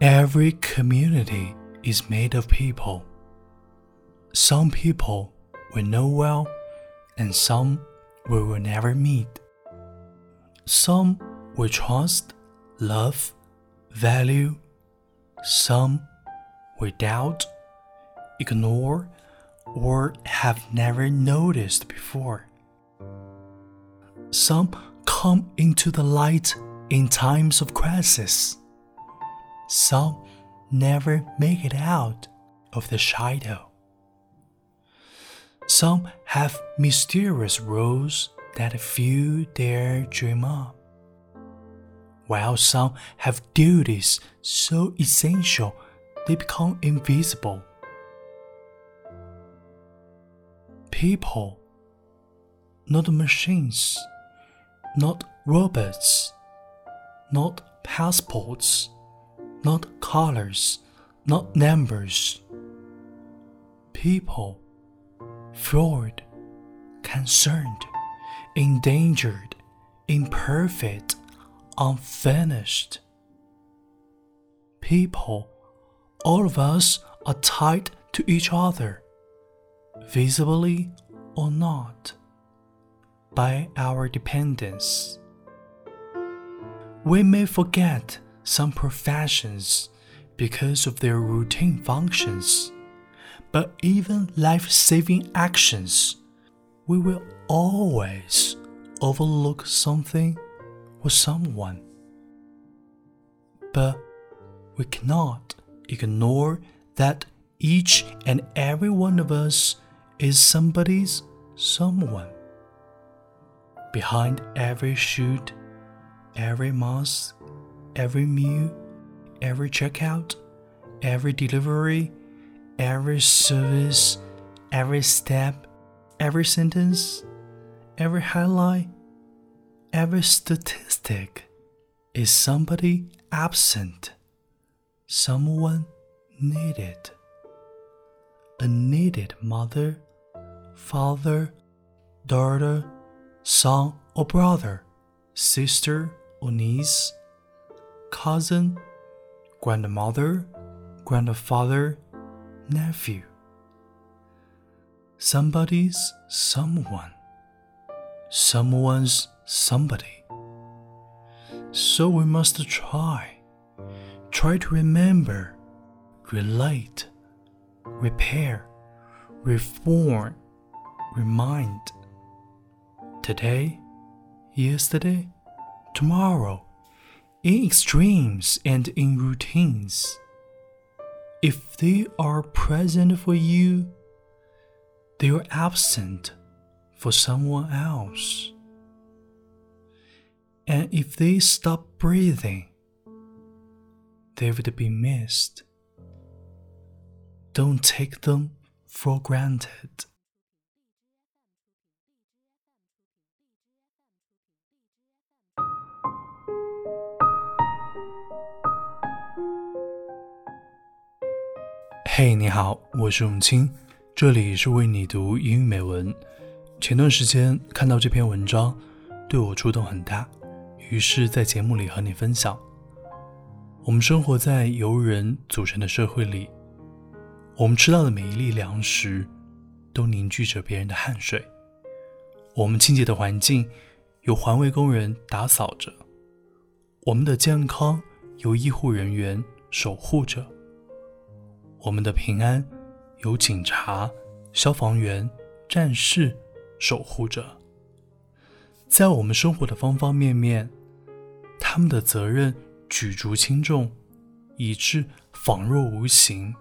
Every community is made of people. Some people we know well, and some we will never meet. Some we trust, love, value. Some we doubt, ignore, or have never noticed before. Some come into the light in times of crisis. Some never make it out of the shadow. Some have mysterious roles that few dare dream of, while some have duties so essential they become invisible. People, not machines, not robots, not passports, not colors, not numbers. People, flawed, concerned, endangered, imperfect, unfinished. People, all of us are tied to each other, visibly or not, by our dependence. We may forget some professions because of their routine functions, but even life saving actions, we will always overlook something or someone. But we cannot ignore that each and every one of us is somebody's someone. Behind every shoot, every mask, every meal, every checkout, every delivery, every service, every step, every sentence, every highlight, every statistic is somebody absent, someone needed. A needed mother, father, daughter, son or brother, sister or niece, cousin, grandmother, grandfather, nephew. Somebody's someone, someone's somebody. So we must try, try to remember, relate, repair, reform, remind. Today, yesterday, tomorrow, in extremes and in routines. If they are present for you, they are absent for someone else. And if they stop breathing, they would be missed. Don't take them for granted. 嘿，你好，我是永清，这里是为你读英语美文。前段时间看到这篇文章，对我触动很大，于是，在节目里和你分享。我们生活在由人组成的社会里，我们吃到的每一粒粮食，都凝聚着别人的汗水。我们清洁的环境，有环卫工人打扫着；我们的健康，由医护人员守护着。我们的平安由警察、消防员、战士守护着。在我们生活的方方面面，他们的责任举足轻重，以致仿若无形。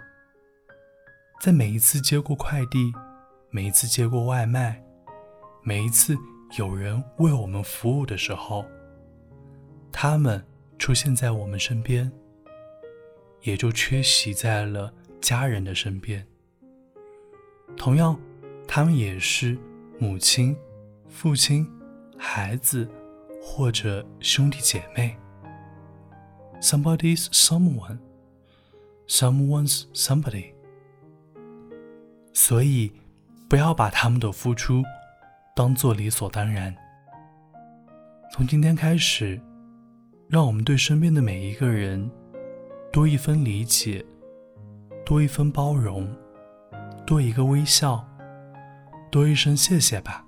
在每一次接过快递，每一次接过外卖，每一次有人为我们服务的时候，他们出现在我们身边，也就缺席在了。家人的身边，同样，他们也是母亲、父亲、孩子或者兄弟姐妹。Somebody's someone, someone's somebody。所以，不要把他们的付出当做理所当然。从今天开始，让我们对身边的每一个人多一分理解，多一分包容，多一个微笑，多一声谢谢吧。